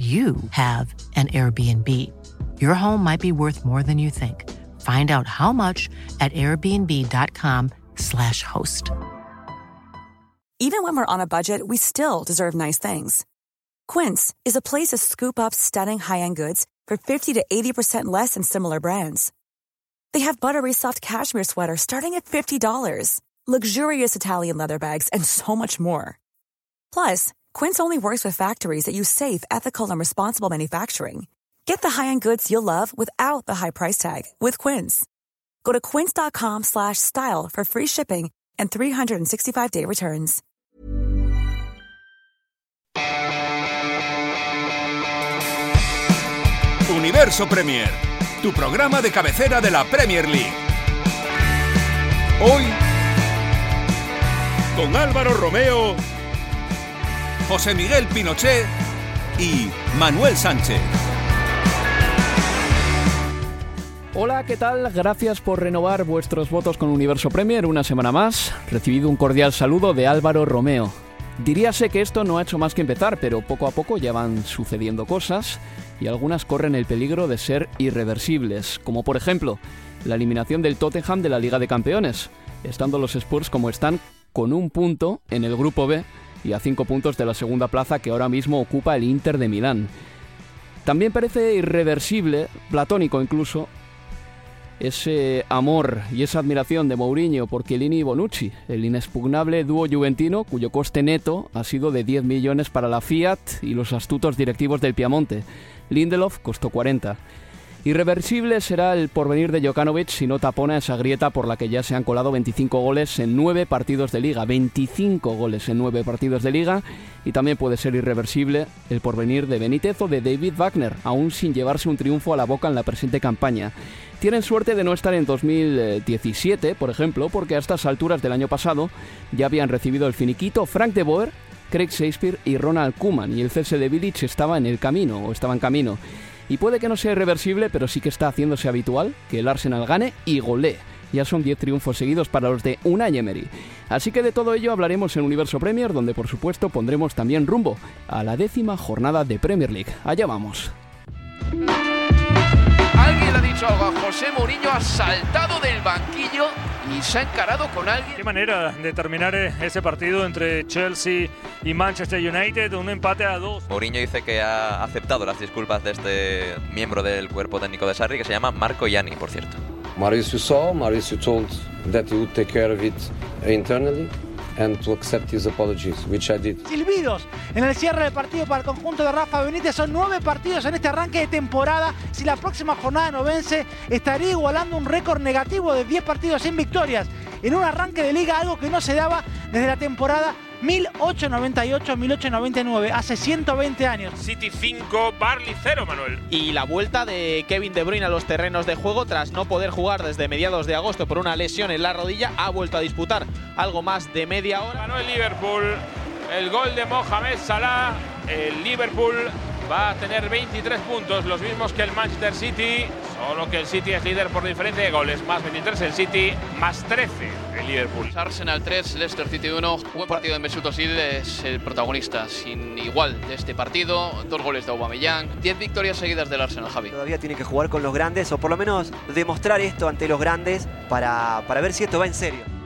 you have an Airbnb. Your home might be worth more than you think. Find out how much at airbnb.com/slash host. Even when we're on a budget, we still deserve nice things. Quince is a place to scoop up stunning high-end goods for 50 to 80% less than similar brands. They have buttery soft cashmere sweaters starting at $50, luxurious Italian leather bags, and so much more. Plus, Quince only works with factories that use safe, ethical, and responsible manufacturing. Get the high-end goods you'll love without the high price tag with Quince. Go to quince.com/style for free shipping and 365-day returns. Universo Premier, tu programa de cabecera de la Premier League. Hoy con Álvaro Romeo José Miguel Pinochet y Manuel Sánchez. Hola, ¿qué tal? Gracias por renovar vuestros votos con Universo Premier una semana más. Recibido un cordial saludo de Álvaro Romeo. Diríase que esto no ha hecho más que empezar, pero poco a poco ya van sucediendo cosas y algunas corren el peligro de ser irreversibles, como por ejemplo la eliminación del Tottenham de la Liga de Campeones, estando los Spurs como están con un punto en el grupo B y a cinco puntos de la segunda plaza que ahora mismo ocupa el Inter de Milán. También parece irreversible, platónico incluso, ese amor y esa admiración de Mourinho por Chiellini y Bonucci, el inexpugnable dúo juventino cuyo coste neto ha sido de 10 millones para la Fiat y los astutos directivos del Piamonte. Lindelof costó 40. Irreversible será el porvenir de Jokanovic si no tapona esa grieta por la que ya se han colado 25 goles en 9 partidos de liga. 25 goles en 9 partidos de liga. Y también puede ser irreversible el porvenir de Benítez o de David Wagner, aún sin llevarse un triunfo a la boca en la presente campaña. Tienen suerte de no estar en 2017, por ejemplo, porque a estas alturas del año pasado ya habían recibido el finiquito Frank de Boer, Craig Shakespeare y Ronald Koeman, y el cese de Village estaba en el camino, o estaba en camino. Y puede que no sea irreversible, pero sí que está haciéndose habitual que el Arsenal gane y golee. Ya son 10 triunfos seguidos para los de Unai Emery. Así que de todo ello hablaremos en Universo Premier, donde por supuesto pondremos también rumbo a la décima jornada de Premier League. Allá vamos. Algo a José Mourinho, ha saltado del banquillo y se ha encarado con alguien. Qué manera de terminar eh, ese partido entre Chelsea y Manchester United, un empate a dos. Mourinho dice que ha aceptado las disculpas de este miembro del cuerpo técnico de Sarri, que se llama Marco Ianni, por cierto. Mauricio saw, Mauricio told that he would take care of it internally and to accept his apologies, which I did. Silbidos en el cierre del partido para el conjunto de Rafa Benítez. Son nueve partidos en este arranque de temporada. Si la próxima jornada no vence, estaría igualando un récord negativo de 10 partidos sin victorias en un arranque de liga, algo que no se daba desde la temporada 1898-1899, hace 120 años. City 5, Barley 0, Manuel. Y la vuelta de Kevin De Bruyne a los terrenos de juego tras no poder jugar desde mediados de agosto por una lesión en la rodilla, ha vuelto a disputar algo más de media hora. Ganó el Liverpool, el gol de Mohamed Salah, el Liverpool va a tener 23 puntos, los mismos que el Manchester City, solo que el City es líder por diferencia de goles, más 23 el City, más 13 el Liverpool. Arsenal 3, Leicester City 1, buen partido de Mesut Özil es el protagonista, sin igual de este partido, dos goles de Aubameyang, 10 victorias seguidas del Arsenal, Javi. Todavía tiene que jugar con los grandes, o por lo menos demostrar esto ante los grandes para, para ver si esto va en serio.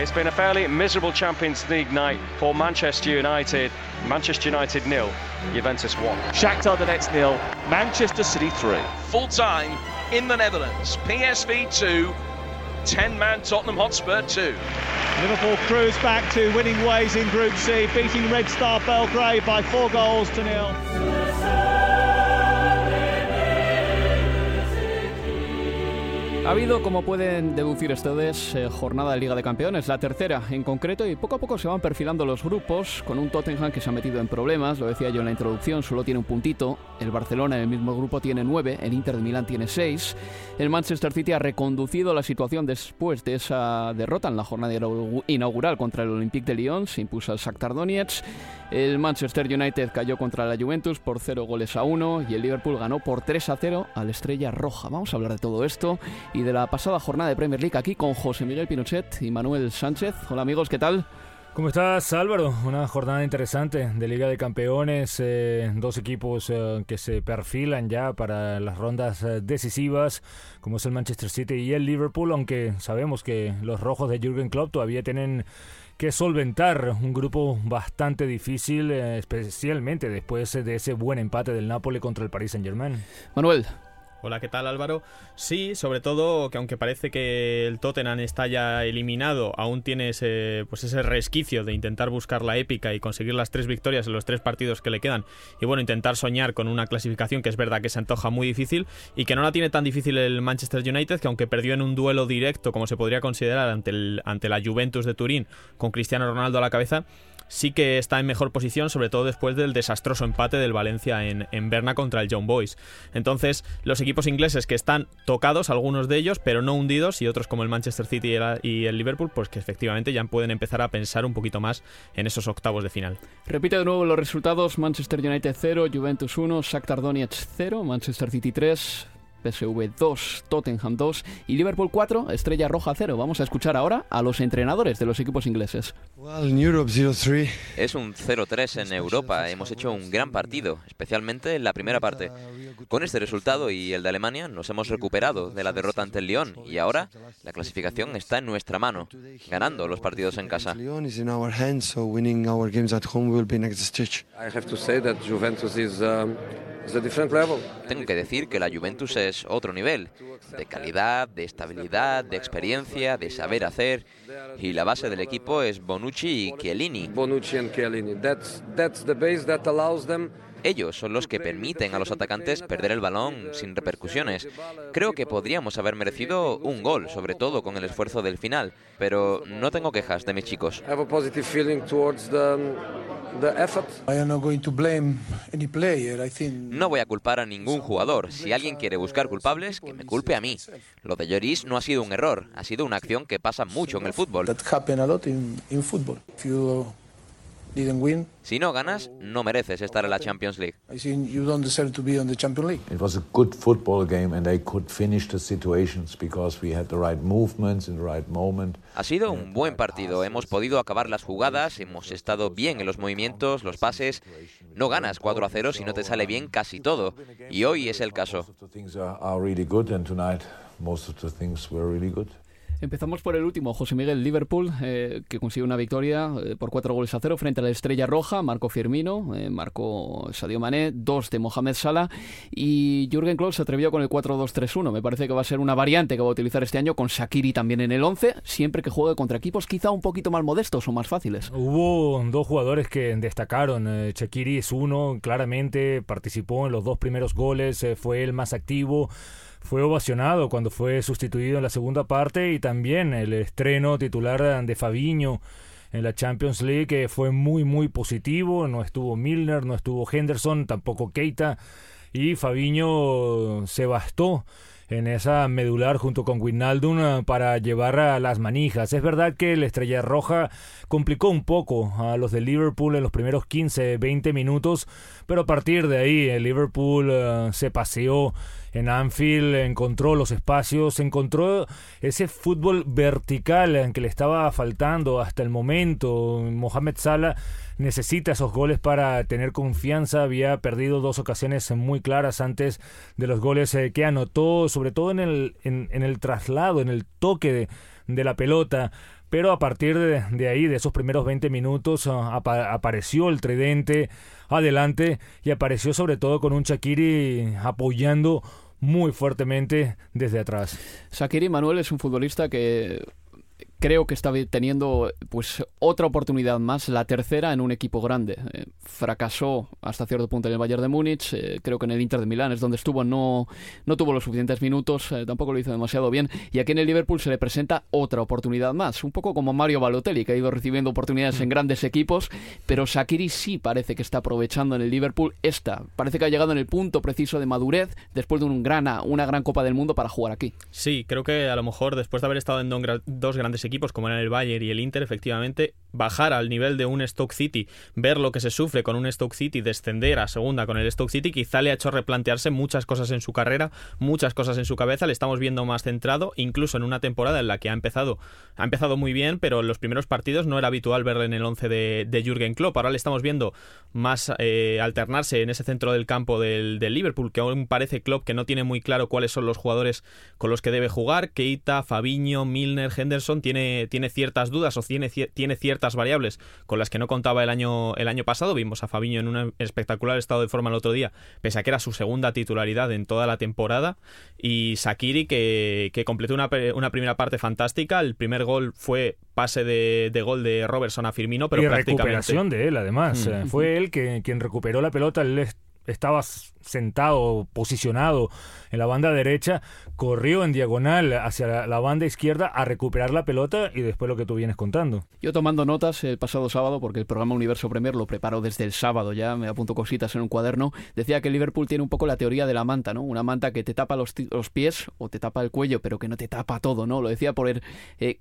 It's been a fairly miserable Champions League night for Manchester United. Manchester United nil, Juventus 1. Shakhtar Donetsk nil, Manchester City 3. Full time in the Netherlands. PSV 2, 10 man Tottenham Hotspur 2. Liverpool cruise back to winning ways in Group C, beating Red Star Belgrade by four goals to nil. Ha habido, como pueden deducir ustedes, eh, jornada de Liga de Campeones, la tercera en concreto, y poco a poco se van perfilando los grupos, con un Tottenham que se ha metido en problemas, lo decía yo en la introducción, solo tiene un puntito, el Barcelona en el mismo grupo tiene nueve, el Inter de Milán tiene seis, el Manchester City ha reconducido la situación después de esa derrota en la jornada inaugural contra el Olympique de Lyon, se impuso al Shakhtar Donetsk, el Manchester United cayó contra la Juventus por 0 goles a 1 y el Liverpool ganó por 3 a 0 al Estrella Roja. Vamos a hablar de todo esto y de la pasada jornada de Premier League aquí con José Miguel Pinochet y Manuel Sánchez. Hola amigos, ¿qué tal? ¿Cómo estás Álvaro? Una jornada interesante de Liga de Campeones, eh, dos equipos eh, que se perfilan ya para las rondas eh, decisivas, como es el Manchester City y el Liverpool, aunque sabemos que los rojos de Jürgen Klopp todavía tienen que solventar un grupo bastante difícil, especialmente después de ese buen empate del Napoli contra el Paris Saint-Germain. Manuel, Hola, ¿qué tal Álvaro? Sí, sobre todo que aunque parece que el Tottenham está ya eliminado, aún tiene ese, pues ese resquicio de intentar buscar la épica y conseguir las tres victorias en los tres partidos que le quedan. Y bueno, intentar soñar con una clasificación que es verdad que se antoja muy difícil y que no la tiene tan difícil el Manchester United, que aunque perdió en un duelo directo, como se podría considerar ante, el, ante la Juventus de Turín, con Cristiano Ronaldo a la cabeza, sí que está en mejor posición, sobre todo después del desastroso empate del Valencia en, en Berna contra el John Boys. Entonces, los equipos ingleses que están tocados, algunos de ellos, pero no hundidos, y otros como el Manchester City y el, y el Liverpool, pues que efectivamente ya pueden empezar a pensar un poquito más en esos octavos de final. Repite de nuevo los resultados: Manchester United 0, Juventus 1, Shakhtar Donetsk 0, Manchester City 3, PSV 2, Tottenham 2 y Liverpool 4, Estrella Roja 0. Vamos a escuchar ahora a los entrenadores de los equipos ingleses. Es un 0-3 en Europa. Hemos hecho un gran partido, especialmente en la primera parte. Con este resultado y el de Alemania nos hemos recuperado de la derrota ante el Lyon y ahora la clasificación está en nuestra mano, ganando los partidos en casa. Tengo que decir que la Juventus es otro nivel, de calidad, de estabilidad, de experiencia, de saber hacer, y la base del equipo es Bonucci y Chiellini. Bonucci and Chiellini. That's, that's the base that allows them ellos son los que permiten a los atacantes perder el balón sin repercusiones. Creo que podríamos haber merecido un gol, sobre todo con el esfuerzo del final, pero no tengo quejas de mis chicos. No voy a culpar a ningún jugador. Si alguien quiere buscar culpables, que me culpe a mí. Lo de Lloris no ha sido un error, ha sido una acción que pasa mucho en el fútbol. Si no ganas, no mereces estar en la Champions League. It was a good football game and they could finish the situations because we had the right movements in the right moment. Ha sido un buen partido. Hemos podido acabar las jugadas, hemos estado bien en los movimientos, los pases. No ganas 4 a 0 si no te sale bien casi todo. Y hoy es el caso. Empezamos por el último, José Miguel Liverpool, eh, que consigue una victoria eh, por cuatro goles a cero frente a la Estrella Roja, marcó Firmino, eh, marcó Sadio Mané, dos de Mohamed Salah y Jürgen Klopp se atrevió con el 4-2-3-1. Me parece que va a ser una variante que va a utilizar este año con Shakiri también en el 11, siempre que juegue contra equipos quizá un poquito más modestos o más fáciles. Hubo dos jugadores que destacaron. Shakiri es uno, claramente participó en los dos primeros goles, fue el más activo fue ovacionado cuando fue sustituido en la segunda parte y también el estreno titular de Fabiño en la Champions League fue muy muy positivo, no estuvo Milner, no estuvo Henderson, tampoco Keita y Fabiño se bastó en esa medular junto con Wijnaldum eh, para llevar a las manijas. Es verdad que la Estrella Roja complicó un poco a los de Liverpool en los primeros 15-20 minutos, pero a partir de ahí el Liverpool eh, se paseó en Anfield, encontró los espacios, encontró ese fútbol vertical que le estaba faltando hasta el momento. Mohamed Salah necesita esos goles para tener confianza. Había perdido dos ocasiones muy claras antes de los goles eh, que anotó, sobre todo en el, en, el traslado, en el toque de, la pelota. Pero a partir de, ahí, de esos primeros 20 minutos, ah, apareció el tridente adelante y apareció sobre todo con un Shakiri apoyando muy fuertemente desde atrás. Shakiri Manuel es un futbolista que creo que está teniendo pues otra oportunidad más, la tercera en un equipo grande. Eh, fracasó hasta cierto punto en el Bayern de Múnich, eh, creo que en el Inter de Milán es donde estuvo, no, no tuvo los suficientes minutos, eh, tampoco lo hizo demasiado bien, y aquí en el Liverpool se le presenta otra oportunidad más, un poco como Mario Balotelli, que ha ido recibiendo oportunidades en mm. grandes equipos, pero Sakiri sí parece que está aprovechando en el Liverpool esta, parece que ha llegado en el punto preciso de madurez después de un gran, una gran Copa del Mundo para jugar aquí. Sí, creo que a lo mejor después de haber estado en dos grandes equipos, equipos como eran el Bayern y el Inter, efectivamente, bajar al nivel de un Stoke City, ver lo que se sufre con un Stoke City, descender a segunda con el Stoke City, quizá le ha hecho replantearse muchas cosas en su carrera, muchas cosas en su cabeza, le estamos viendo más centrado, incluso en una temporada en la que ha empezado, ha empezado muy bien, pero en los primeros partidos no era habitual verle en el 11 de, de Jürgen Klopp. Ahora le estamos viendo más eh, alternarse en ese centro del campo del, del Liverpool, que aún parece Klopp que no tiene muy claro cuáles son los jugadores con los que debe jugar. Keita, Fabiño, Milner, Henderson, tiene tiene, ciertas dudas o tiene, tiene ciertas variables con las que no contaba el año, el año pasado. Vimos a Fabiño en un espectacular estado de forma el otro día, pese a que era su segunda titularidad en toda la temporada. Y Sakiri, que, que completó una, una primera parte fantástica. El primer gol fue pase de, de, gol de Robertson a Firmino, pero y prácticamente... recuperación de él, además. Mm. Fue él que, quien recuperó la pelota. Él estaba sentado, posicionado en la banda derecha, corrió en diagonal hacia la, banda izquierda a recuperar la pelota y después lo que tú vienes contando. Yo tomando notas el pasado sábado, porque el programa Universo Premier lo preparo desde el sábado ya, me apunto cositas en un cuaderno, decía que Liverpool tiene un poco la teoría de la manta, ¿no? Una manta que te tapa los, los pies o te tapa el cuello, pero que no te tapa todo, ¿no? Lo decía por el, eh,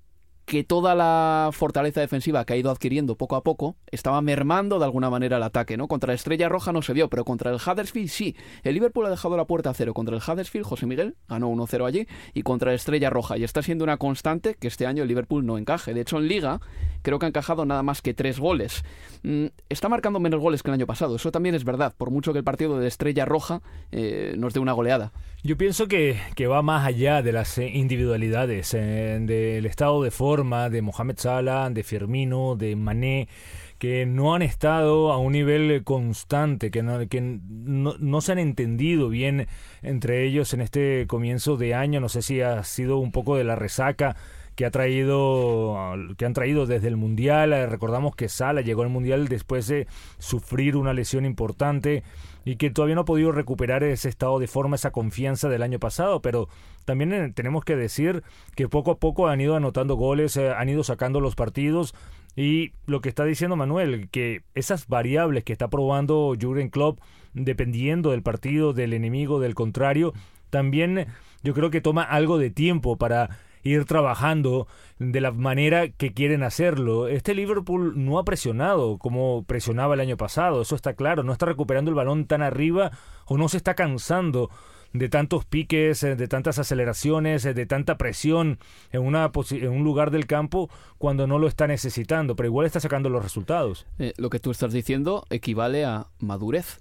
que toda la fortaleza defensiva que ha ido adquiriendo poco a poco estaba mermando de alguna manera el ataque, ¿no? Contra la Estrella Roja no se vio, pero contra el Huddersfield sí. El Liverpool ha dejado la puerta a cero contra el Huddersfield, José Miguel ganó 1-0 allí, y contra la Estrella Roja, y está siendo una constante que este año el Liverpool no encaje. De hecho, en Liga creo que ha encajado nada más que tres goles. Mm, está marcando menos goles que el año pasado, eso también es verdad, por mucho que el partido de Estrella Roja eh, nos dé una goleada. Yo pienso que, que, va más allá de las eh, individualidades, eh, del estado de forma de Mohamed Salah, de Firmino, de Mané, que no han estado a un nivel constante, que no, que no, no se han entendido bien entre ellos en este comienzo de año. No sé si ha sido un poco de la resaca que ha traído que han traído desde el mundial recordamos que Sala llegó al mundial después de sufrir una lesión importante y que todavía no ha podido recuperar ese estado de forma, esa confianza del año pasado, pero también eh, tenemos que decir que poco a poco han ido anotando goles, eh, han ido sacando los partidos y lo que está diciendo Manuel, que esas variables que está probando Jurgen Klopp, dependiendo del partido, del enemigo, del contrario, también yo creo que toma algo de tiempo para ir trabajando de la manera que quieren hacerlo. Este Liverpool no ha presionado como presionaba el año pasado, eso está claro, no está recuperando el balón tan arriba o no se está cansando de tantos piques, eh, de tantas aceleraciones, eh, de tanta presión en, una en un lugar del campo cuando no lo está necesitando, pero igual está sacando los resultados. Eh, lo que tú estás diciendo equivale a madurez.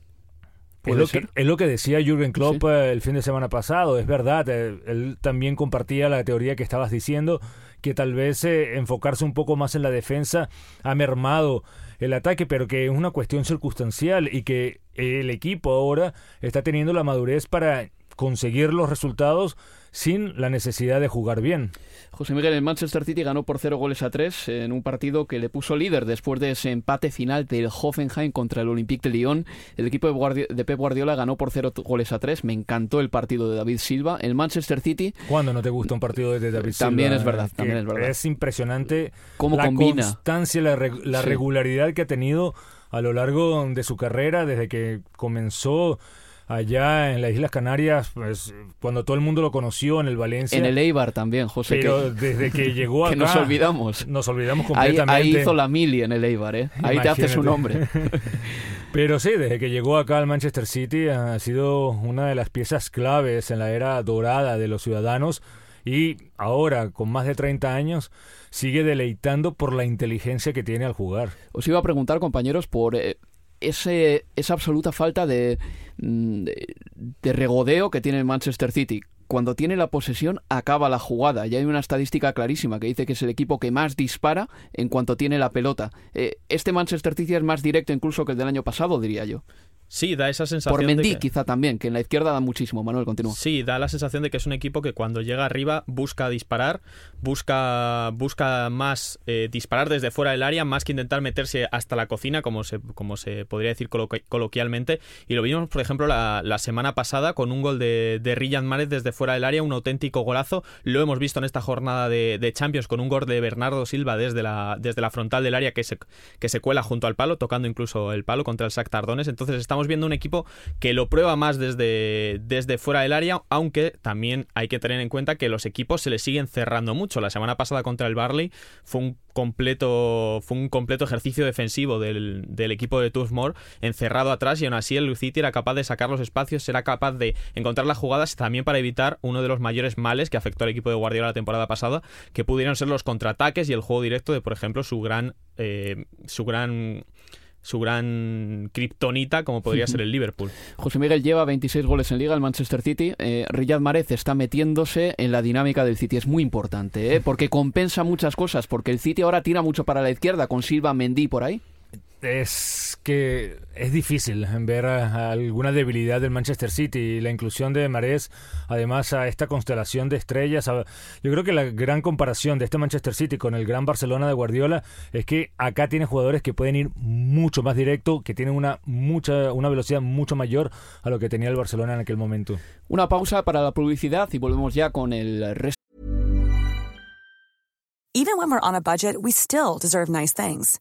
Es lo, que, es lo, que, decía Jürgen Klopp eh, el fin de semana pasado, es verdad, eh, él también compartía la teoría que estabas diciendo, que tal vez eh, enfocarse un poco más en la defensa ha mermado el ataque, pero que es una cuestión circunstancial y que el equipo ahora está teniendo la madurez para conseguir los resultados sin la necesidad de jugar bien. José Miguel, el Manchester City ganó por cero goles a tres en un partido que le puso líder después de ese empate final del Hoffenheim contra el Olympique de Lyon. El equipo de, Pep Guardiola ganó por cero goles a tres. Me encantó el partido de David Silva. El Manchester City. ¿Cuándo no te gusta un partido de David Silva? También es verdad, también es verdad. Es impresionante cómo la combina? constancia, la, la regularidad que ha tenido a lo largo de su carrera desde que comenzó allá en las Islas Canarias, pues cuando todo el mundo lo conoció en el Valencia. En el Eibar también, José. Pero desde que llegó acá. que nos olvidamos. Nos olvidamos completamente. Ahí, hizo la mili en el Eibar, ¿eh? Ahí te hace su nombre. Pero sí, desde que llegó acá al Manchester City ha sido una de las piezas claves en la era dorada de los ciudadanos y ahora, con más de 30 años, sigue deleitando por la inteligencia que tiene al jugar. Os iba a preguntar, compañeros, por eh, ese, esa absoluta falta mm, de, de, regodeo que tiene Manchester City. Cuando tiene la posesión, acaba la jugada. Y hay una estadística clarísima que dice que es el equipo que más dispara en cuanto tiene la pelota. Eh, este Manchester City es más directo incluso que el del año pasado, diría yo. Sí, da esa sensación. Por Mendy, de que... quizá también, que en la izquierda da muchísimo. Manuel, continúa. Sí, da la sensación de que es un equipo que cuando llega arriba busca disparar, busca, busca más eh, disparar desde fuera del área, más que intentar meterse hasta la cocina, como se, como se podría decir coloquialmente. Y lo vimos, por ejemplo, la, la semana pasada con un gol de, de Riyad Mahrez desde fuera del área, un auténtico golazo. Lo hemos visto en esta jornada de, de Champions con un gol de Bernardo Silva desde la, desde la frontal del área que se, que se cuela junto al palo, tocando incluso el palo contra el Sac Tardones. Entonces estamos viendo un equipo que lo prueba más desde, desde fuera del área, aunque también hay que tener en cuenta que los equipos se le siguen cerrando mucho. La semana pasada contra el Barley fue un completo, fue un completo ejercicio defensivo del, del equipo de Moore encerrado atrás y aún así el Lucity era capaz de sacar los espacios, era capaz de encontrar las jugadas también para evitar uno de los mayores males que afectó al equipo de Guardiola la temporada pasada, que pudieron ser los contraataques y el juego directo de, por ejemplo, su gran, eh, su gran su gran kriptonita como podría ser el Liverpool. José Miguel lleva 26 goles en liga el Manchester City. Eh, Riyad Mahrez está metiéndose en la dinámica del City. Es muy importante, ¿eh? porque compensa muchas cosas, porque el City ahora tira mucho para la izquierda con Silva Mendy por ahí es que es difícil ver alguna debilidad del Manchester City y la inclusión de Marés, además a esta constelación de estrellas. Yo creo que la gran comparación de este Manchester City con el gran Barcelona de Guardiola es que acá tiene jugadores que pueden ir mucho más directo, que tienen una mucha una velocidad mucho mayor a lo que tenía el Barcelona en aquel momento. Una pausa para la publicidad y volvemos ya con el resto. Even when we're on a budget, we still deserve nice things.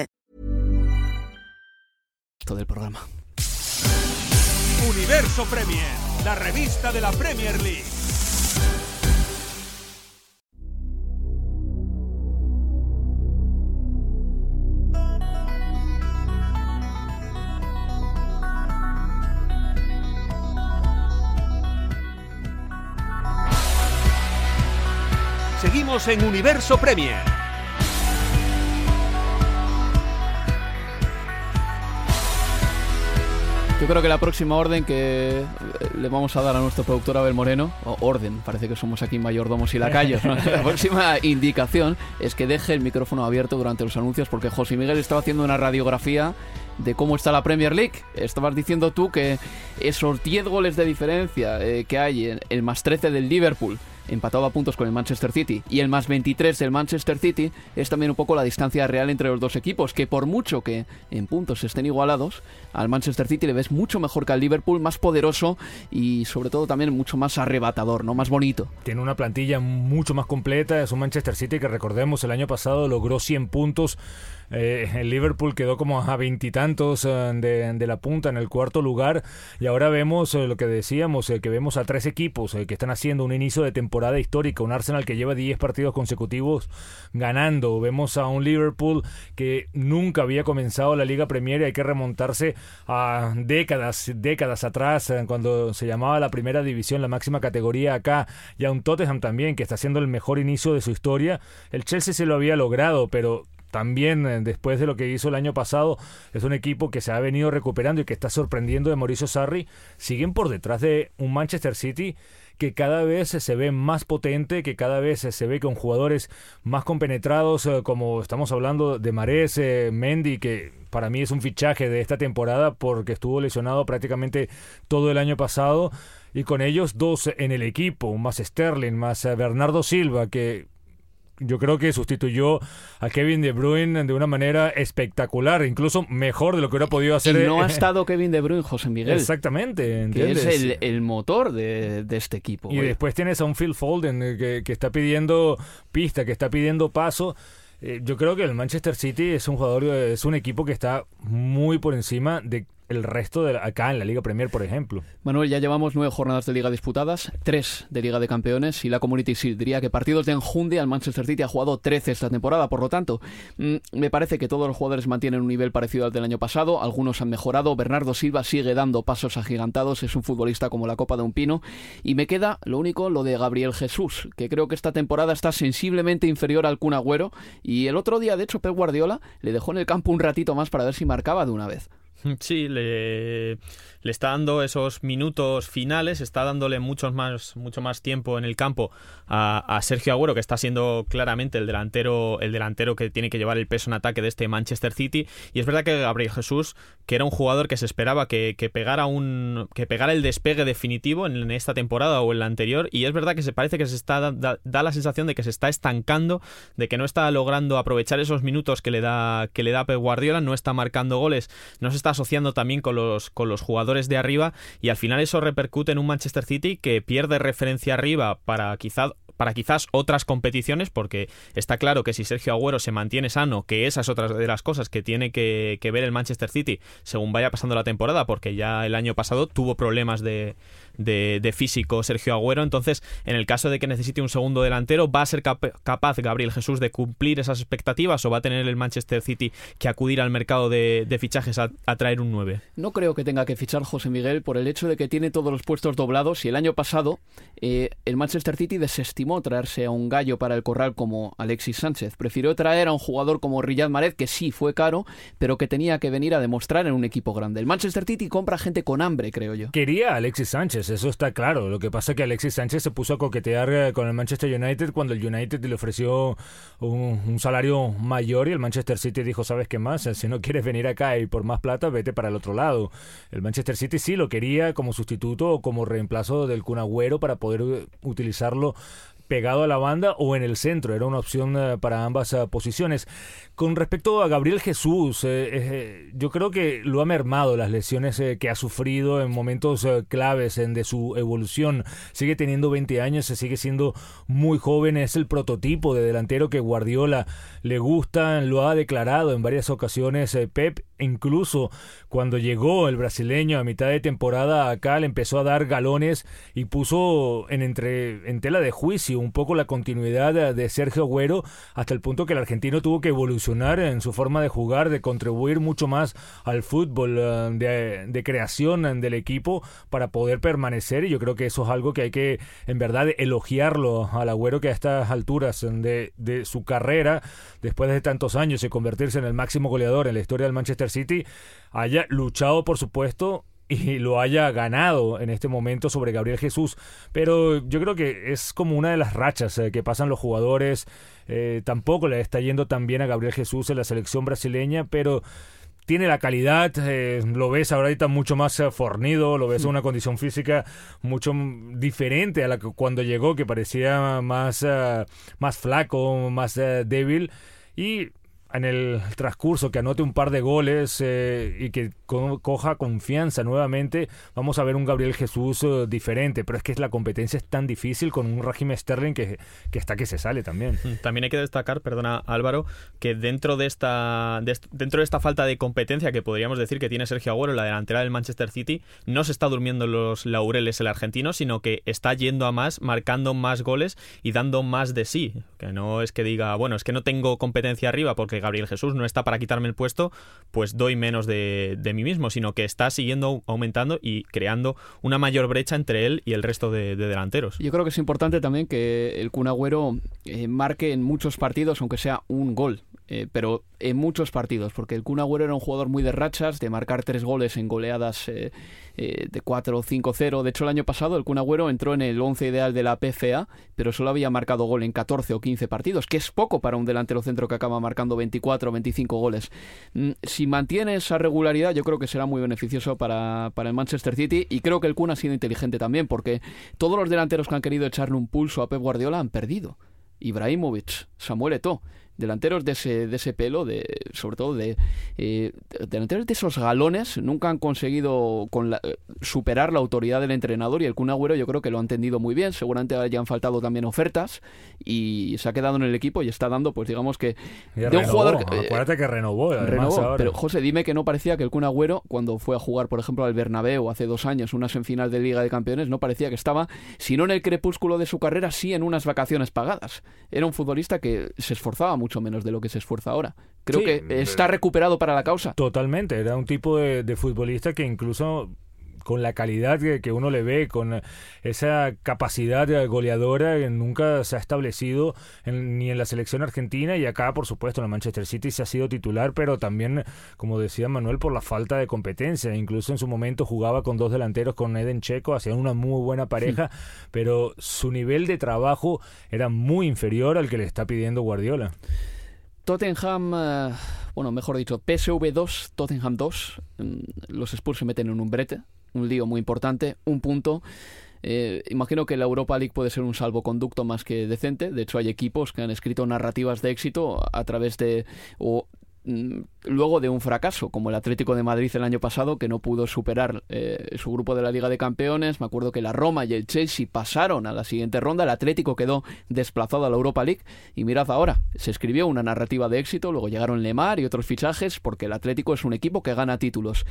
Del programa. Universo Premier, la revista de la Premier League. Seguimos en Universo Premier. Yo creo que la próxima orden que eh, le vamos a dar a nuestro productor Abel Moreno, o orden, parece que somos aquí mayordomos y lacayos, ¿no? la próxima indicación es que deje el micrófono abierto durante los anuncios porque José Miguel estaba haciendo una radiografía de cómo está la Premier League. Estabas diciendo tú que esos 10 goles de diferencia eh, que hay en el más 13 del Liverpool empatado a puntos con el Manchester City, y el más 23 del Manchester City es también un poco la distancia real entre los dos equipos, que por mucho que en puntos estén igualados, al Manchester City le ves mucho mejor que al Liverpool, más poderoso y sobre todo también mucho más arrebatador, ¿no? Más bonito. Tiene una plantilla mucho más completa, es un Manchester City que recordemos el año pasado logró 100 puntos eh, el Liverpool quedó como a veintitantos eh, de, la punta en el cuarto lugar. Y ahora vemos eh, lo que decíamos, que vemos a tres equipos que están haciendo un inicio de temporada histórica, un Arsenal que lleva 10 partidos consecutivos ganando, vemos a un Liverpool que nunca había comenzado la Liga Premier y hay que remontarse a décadas, décadas atrás, eh, cuando se llamaba la primera división, la máxima categoría acá, y a un Tottenham también, que está haciendo el mejor inicio de su historia. El Chelsea se lo había logrado, pero también eh, después de lo que hizo el año pasado, es un equipo que se ha venido recuperando y que está sorprendiendo de Mauricio Sarri. Siguen por detrás de un Manchester City que cada vez se ve más potente, que cada vez se ve con jugadores más compenetrados, eh, como estamos hablando de Mares, eh, Mendy, que para mí es un fichaje de esta temporada porque estuvo lesionado prácticamente todo el año pasado. Y con ellos dos en el equipo, más Sterling, más Bernardo Silva, que yo creo que sustituyó a Kevin De Bruyne de una manera espectacular, incluso mejor de lo que hubiera podido hacer. Y no ha estado Kevin De Bruyne, José Miguel. Exactamente, Que es el, motor de, este equipo. Y después tienes a un Phil Foden eh, que, que está pidiendo pista, que está pidiendo paso. Eh, yo creo que el Manchester City es un jugador, es un equipo que está muy por encima de el resto de acá en la Liga Premier, por ejemplo. Manuel, ya llevamos nueve jornadas de Liga disputadas, tres de Liga de Campeones y la Community Shield. Diría que partidos de enjundia, al Manchester City ha jugado 13 esta temporada, por lo tanto, mm, me parece que todos los jugadores mantienen un nivel parecido al del año pasado, algunos han mejorado, Bernardo Silva sigue dando pasos agigantados, es un futbolista como la copa de un pino, y me queda lo único, lo de Gabriel Jesús, que creo que esta temporada está sensiblemente inferior al Kun Agüero, y el otro día, de hecho, Pep Guardiola le dejó en el campo un ratito más para ver si marcaba de una vez. Sí, le, le está dando esos minutos finales, está dándole mucho más, mucho más tiempo en el campo a, Sergio Agüero, que está siendo claramente el delantero, el delantero que tiene que llevar el peso en ataque de este Manchester City. Y es verdad que Gabriel Jesús, que era un jugador que se esperaba que, pegara un. que pegara el despegue definitivo en, esta temporada o en la anterior. Y es verdad que se parece que se está. Da, la sensación de que se está estancando, de que no está logrando aprovechar esos minutos que le da, que le da Pep Guardiola, no está marcando goles, no se está asociando también con los, con los jugadores de arriba y al final eso repercute en un Manchester City que pierde referencia arriba para quizás para quizás otras competiciones, porque está claro que si Sergio Agüero se mantiene sano, que esa es otra de las cosas que tiene que, ver el Manchester City según vaya pasando la temporada, porque ya el año pasado tuvo problemas de, de, físico Sergio Agüero. Entonces, en el caso de que necesite un segundo delantero, ¿va a ser capaz Gabriel Jesús de cumplir esas expectativas o va a tener el Manchester City que acudir al mercado de, fichajes a, traer un 9? No creo que tenga que fichar José Miguel por el hecho de que tiene todos los puestos doblados y el año pasado eh, el Manchester City desestimó traerse a un gallo para el corral como Alexis Sánchez. Prefirió traer a un jugador como Riyad Mahrez, que sí fue caro, pero que tenía que venir a demostrar en un equipo grande. El Manchester City compra gente con hambre, creo yo. Quería a Alexis Sánchez, eso está claro. Lo que pasa es que Alexis Sánchez se puso a coquetear eh, con el Manchester United cuando el United le ofreció un, salario mayor y el Manchester City dijo, ¿sabes qué más? Si no quieres venir acá y por más plata, vete para el otro lado. El Manchester City sí lo quería como sustituto o como reemplazo del Kun para poder eh, utilizarlo pegado a la banda o en el centro. Era una opción eh, para ambas eh, posiciones. Con respecto a Gabriel Jesús, eh, yo creo que lo ha mermado las lesiones que ha sufrido en momentos claves en de su evolución. Sigue teniendo 20 años, se sigue siendo muy joven, es el prototipo de delantero que Guardiola le gusta, lo ha declarado en varias ocasiones Pep, incluso cuando llegó el brasileño a mitad de temporada acá le empezó a dar galones y puso en entre en tela de juicio un poco la continuidad de, Sergio Agüero hasta el punto que el argentino tuvo que evolucionar en su forma de jugar, de contribuir mucho más al fútbol eh, de, creación del equipo para poder permanecer. Y yo creo que eso es algo que hay que en verdad elogiarlo al Agüero que a estas alturas de, de su carrera, después de tantos años y convertirse en el máximo goleador en la historia del Manchester City, haya luchado por supuesto y lo haya ganado en este momento sobre Gabriel Jesús. Pero yo creo que es como una de las rachas eh, que pasan los jugadores. Eh, tampoco le está yendo tan bien a Gabriel Jesús en la selección brasileña, pero tiene la calidad, eh, lo ves ahorita mucho más fornido, lo ves en una condición física mucho diferente a la que cuando llegó, que parecía más, más flaco, más débil. Y en el transcurso que anote un par de goles eh, y que coja confianza nuevamente, vamos a ver un Gabriel Jesús eh, diferente. Pero es que la competencia es tan difícil con un Raheem Sterling que, que está que se sale también. Mm, también hay que destacar, perdona Álvaro, que dentro de esta dentro de esta falta de competencia que podríamos decir que tiene Sergio Agüero, la delantera del Manchester City, no se está durmiendo los laureles el argentino, sino que está yendo a más, marcando más goles y dando más de sí. Que no es que diga, bueno, es que no tengo competencia arriba porque Gabriel Jesús no está para quitarme el puesto, pues doy menos de, mí mismo, sino que está siguiendo aumentando y creando una mayor brecha entre él y el resto de, delanteros. Yo creo que es importante también que el Kun Agüero eh, marque en muchos partidos, aunque sea un gol. Eh, pero en muchos partidos, porque el Kun Agüero era un jugador muy de rachas, de marcar tres goles en goleadas eh, eh, de 4 5-0. De hecho, el año pasado el Kun Agüero entró en el 11 ideal de la PFA, pero solo había marcado gol en 14 o 15 partidos, que es poco para un delantero centro que acaba marcando 24 o 25 goles. Mm, si mantiene esa regularidad, yo creo que será muy beneficioso para, para el Manchester City y creo que el Kun ha sido inteligente también, porque todos los delanteros que han querido echarle un pulso a Pep Guardiola han perdido. Ibrahimovic, Samuel Eto'o, delanteros de ese, de ese pelo, de, sobre todo de eh, delanteros de esos galones, nunca han conseguido con superar la autoridad del entrenador y el Kun Agüero yo creo que lo ha entendido muy bien, seguramente hayan faltado también ofertas y se ha quedado en el equipo y está dando pues digamos que de un jugador que, eh, acuérdate que renovó, renovó pero José dime que no parecía que el Kun Agüero cuando fue a jugar por ejemplo al Bernabéu hace dos años una semifinal de Liga de Campeones no parecía que estaba si no en el crepúsculo de su carrera sí en unas vacaciones pagadas. Era un futbolista que se esforzaba mucho menos de lo que se esfuerza ahora. Creo que está recuperado para la causa. Totalmente, era un tipo de, futbolista que incluso con la calidad que, uno le ve, con esa capacidad goleadora que nunca se ha establecido ni en la selección argentina y acá, por supuesto, en el Manchester City se ha sido titular, pero también, como decía Manuel, por la falta de competencia. Incluso en su momento jugaba con dos delanteros, con Eden Checo, hacían una muy buena pareja, pero su nivel de trabajo era muy inferior al que le está pidiendo Guardiola. Tottenham, eh, bueno, mejor dicho, PSV 2, Tottenham 2. Mm, los Spurs se meten en un brete, un lío muy importante, un punto. Eh, imagino que la Europa League puede ser un salvoconducto más que decente. De hecho, hay equipos que han escrito narrativas de éxito a través de o Mm, luego de un fracaso como el Atlético de Madrid el año pasado que no pudo superar eh, su grupo de la Liga de Campeones me acuerdo que la Roma y el Chelsea pasaron a la siguiente ronda el Atlético quedó desplazado a la Europa League y mirad ahora se escribió una narrativa de éxito luego llegaron Lemar y otros fichajes porque el Atlético es un equipo que gana títulos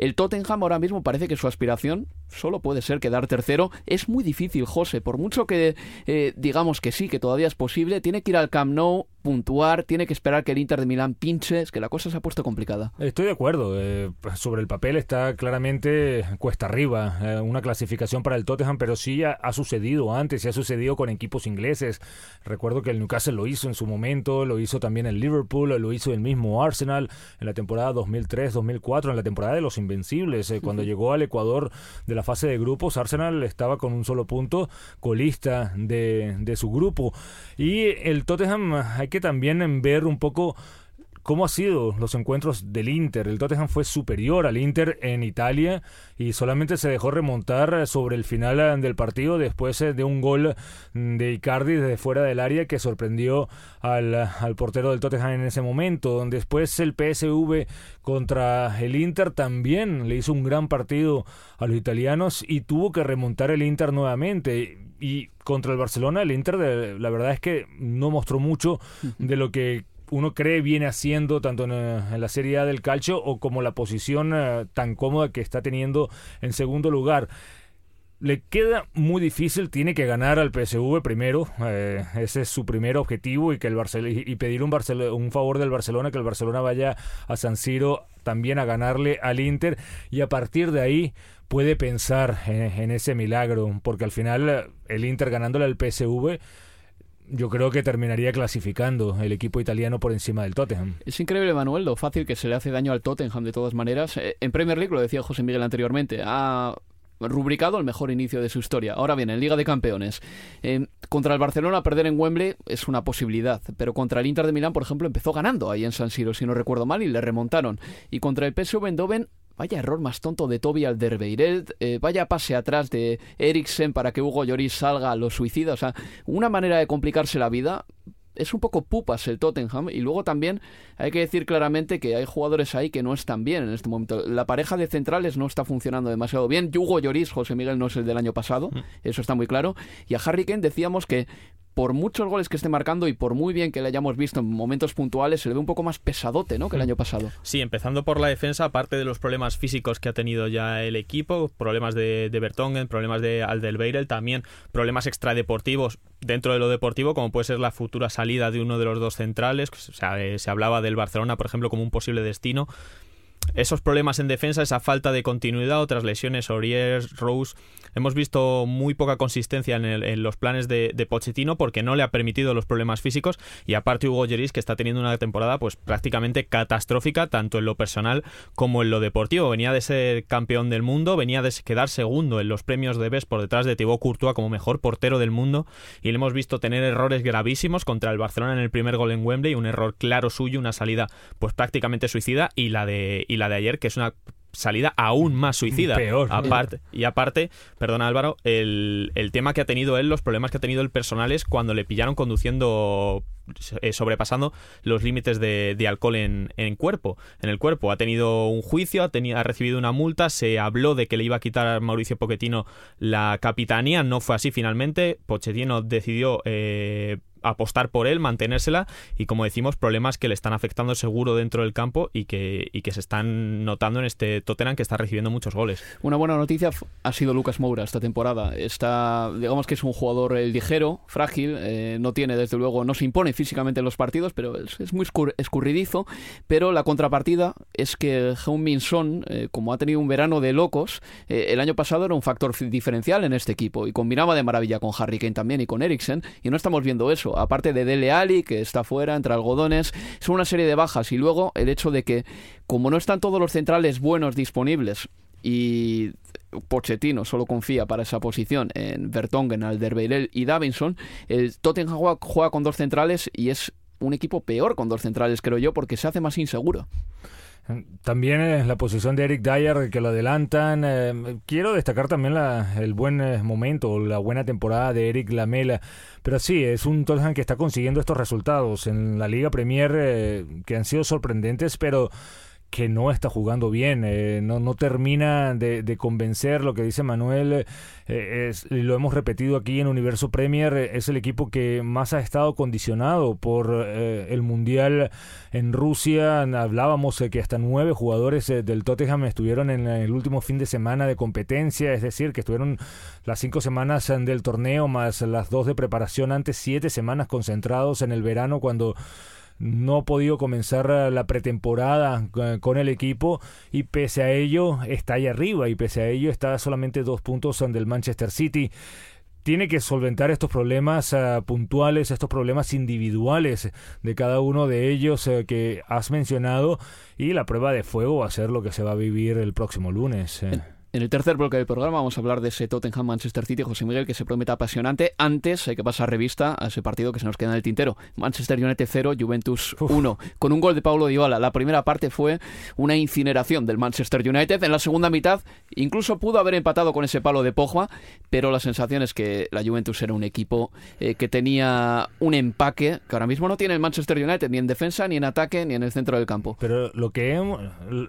el Tottenham ahora mismo parece que su aspiración solo puede ser quedar tercero. Es muy difícil, José, por mucho que eh, digamos que sí, que todavía es posible, tiene que ir al Camp Nou, puntuar, tiene que esperar que el Inter de Milán pinche, es que la cosa se ha puesto complicada. Estoy de acuerdo, eh, sobre el papel está claramente cuesta arriba eh, una clasificación para el Tottenham, pero sí ha, sucedido antes, y ha sucedido con equipos ingleses. Recuerdo que el Newcastle lo hizo en su momento, lo hizo también el Liverpool, lo hizo el mismo Arsenal en la temporada 2003-2004, en la temporada de los invencibles. Cuando llegó al Ecuador de la fase de grupos, Arsenal estaba con un solo punto, colista de, de su grupo. Y el Tottenham hay que también ver un poco ¿Cómo han sido los encuentros del Inter? El Tottenham fue superior al Inter en Italia y solamente se dejó remontar sobre el final del partido después de un gol de Icardi desde fuera del área que sorprendió al, al portero del Tottenham en ese momento. Después el PSV contra el Inter también le hizo un gran partido a los italianos y tuvo que remontar el Inter nuevamente y contra el Barcelona el Inter la verdad es que no mostró mucho de lo que uno cree viene haciendo tanto eh, en, la Serie A del calcio o como la posición eh, tan cómoda que está teniendo en segundo lugar. Le queda muy difícil, tiene que ganar al PSV primero, eh, ese es su primer objetivo y que el y pedir un, un favor del Barcelona, que el Barcelona vaya a San Siro también a ganarle al Inter y a partir de ahí puede pensar en ese milagro, porque al final el Inter ganándole al PSV yo creo que terminaría clasificando el equipo italiano por encima del Tottenham. Es increíble, Manuel, lo fácil que se le hace daño al Tottenham de todas maneras. Eh, en Premier League, lo decía José Miguel anteriormente, ha rubricado el mejor inicio de su historia. Ahora bien, en Liga de Campeones, eh, contra el Barcelona perder en Wembley es una posibilidad, pero contra el Inter de Milán, por ejemplo, empezó ganando ahí en San Siro, si no recuerdo mal, y le remontaron. Y contra el PSV Eindhoven Vaya error más tonto de Toby Alderweireld. Eh, vaya pase atrás de Eriksen para que Hugo Lloris salga a los suicidas. O sea, una manera de complicarse la vida es un poco pupas el Tottenham y luego también hay que decir claramente que hay jugadores ahí que no están bien en este momento. La pareja de centrales no está funcionando demasiado bien. Hugo Lloris, José Miguel no es el del año pasado, mm. eso está muy claro. Y a Harry Kane decíamos que por muchos goles que esté marcando y por muy bien que le hayamos visto en momentos puntuales, se le ve un poco más pesadote ¿no? que el mm. año pasado. Sí, empezando por la defensa, aparte de los problemas físicos que ha tenido ya el equipo, problemas de, de Bertongen, problemas de Aldelbeirel, también problemas extradeportivos dentro de lo deportivo, como puede ser la futura salida de uno de los dos centrales. O sea, eh, se hablaba del Barcelona, por ejemplo, como un posible destino esos problemas en defensa, esa falta de continuidad, otras lesiones, Aurier, Rose, hemos visto muy poca consistencia en, los planes de, Pochettino porque no le ha permitido los problemas físicos y aparte Hugo Lloris que está teniendo una temporada pues prácticamente catastrófica tanto en lo personal como en lo deportivo. Venía de ser campeón del mundo, venía de quedar segundo en los premios de BES por detrás de Thibaut Courtois como mejor portero del mundo y le hemos visto tener errores gravísimos contra el Barcelona en el primer gol en Wembley, un error claro suyo, una salida pues prácticamente suicida y la de la de ayer, que es una salida aún más suicida. Peor. Aparte, y aparte, perdona Álvaro, el, el, tema que ha tenido él, los problemas que ha tenido el personal es cuando le pillaron conduciendo, eh, sobrepasando los límites de, de alcohol en, en, cuerpo, en el cuerpo. Ha tenido un juicio, ha, tenido, ha recibido una multa, se habló de que le iba a quitar a Mauricio Pochettino la capitanía, no fue así finalmente. Pochettino decidió eh, apostar por él, mantenérsela y como decimos, problemas que le están afectando seguro dentro del campo y que, y que se están notando en este Tottenham que está recibiendo muchos goles. Una buena noticia ha sido Lucas Moura esta temporada. Está, digamos que es un jugador eh, ligero, frágil, eh, no tiene desde luego, no se impone físicamente en los partidos, pero es, muy escurridizo, pero la contrapartida es que Heung-Min Son, eh, como ha tenido un verano de locos, el año pasado era un factor diferencial en este equipo y combinaba de maravilla con Harry Kane también y con Eriksen y no estamos viendo eso aparte de Dele Ali, que está fuera, entre algodones, son una serie de bajas. Y luego el hecho de que, como no están todos los centrales buenos disponibles, y Pochettino solo confía para esa posición en Vertonghen, Alderweireld y Davinson, el Tottenham juega con dos centrales y es un equipo peor con dos centrales, creo yo, porque se hace más inseguro. También es la posición de Eric Dyer que lo adelantan. Eh, quiero destacar también el buen eh, momento, la buena temporada de Eric Lamela. Pero sí, es un Tottenham que está consiguiendo estos resultados en la Liga Premier eh, que han sido sorprendentes, pero que no está jugando bien, eh, no, no termina de, convencer lo que dice Manuel, eh, lo hemos repetido aquí en Universo Premier, eh, es el equipo que más ha estado condicionado por el Mundial en Rusia, hablábamos que hasta nueve jugadores del Tottenham estuvieron en el último fin de semana de competencia, es decir, que estuvieron las cinco semanas del torneo más las dos de preparación antes, siete semanas concentrados en el verano cuando no ha podido comenzar la pretemporada eh, con el equipo y pese a ello está ahí arriba y pese a ello está solamente dos puntos del Manchester City tiene que solventar estos problemas eh, puntuales, estos problemas individuales de cada uno de ellos eh, que has mencionado y la prueba de fuego va a ser lo que se va a vivir el próximo lunes. En el tercer bloque del programa vamos a hablar de ese Tottenham Manchester City, José Miguel, que se promete apasionante. Antes hay que pasar revista a ese partido que se nos queda en el tintero. Manchester United 0, Juventus 1, con un gol de Paulo Dybala. La primera parte fue una incineración del Manchester United. En la segunda mitad incluso pudo haber empatado con ese palo de Pogba, pero la sensación es que la Juventus era un equipo eh, que tenía un empaque que ahora mismo no tiene el Manchester United ni en defensa, ni en ataque, ni en el centro del campo. Pero lo que hemos,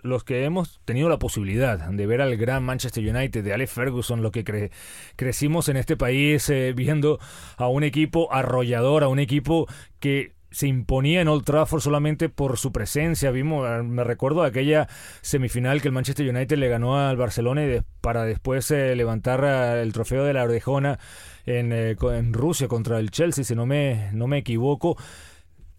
los que hemos tenido la posibilidad de ver al gran Manchester United, de Alex Ferguson, lo que crecimos en este país eh, viendo a un equipo arrollador, a un equipo que se imponía en Old Trafford solamente por su presencia. Vimos, ah, me recuerdo aquella semifinal que el Manchester United le ganó al Barcelona y para después eh, levantar ah, el trofeo de la Orejona en, eh, en, Rusia contra el Chelsea, si no me, no me equivoco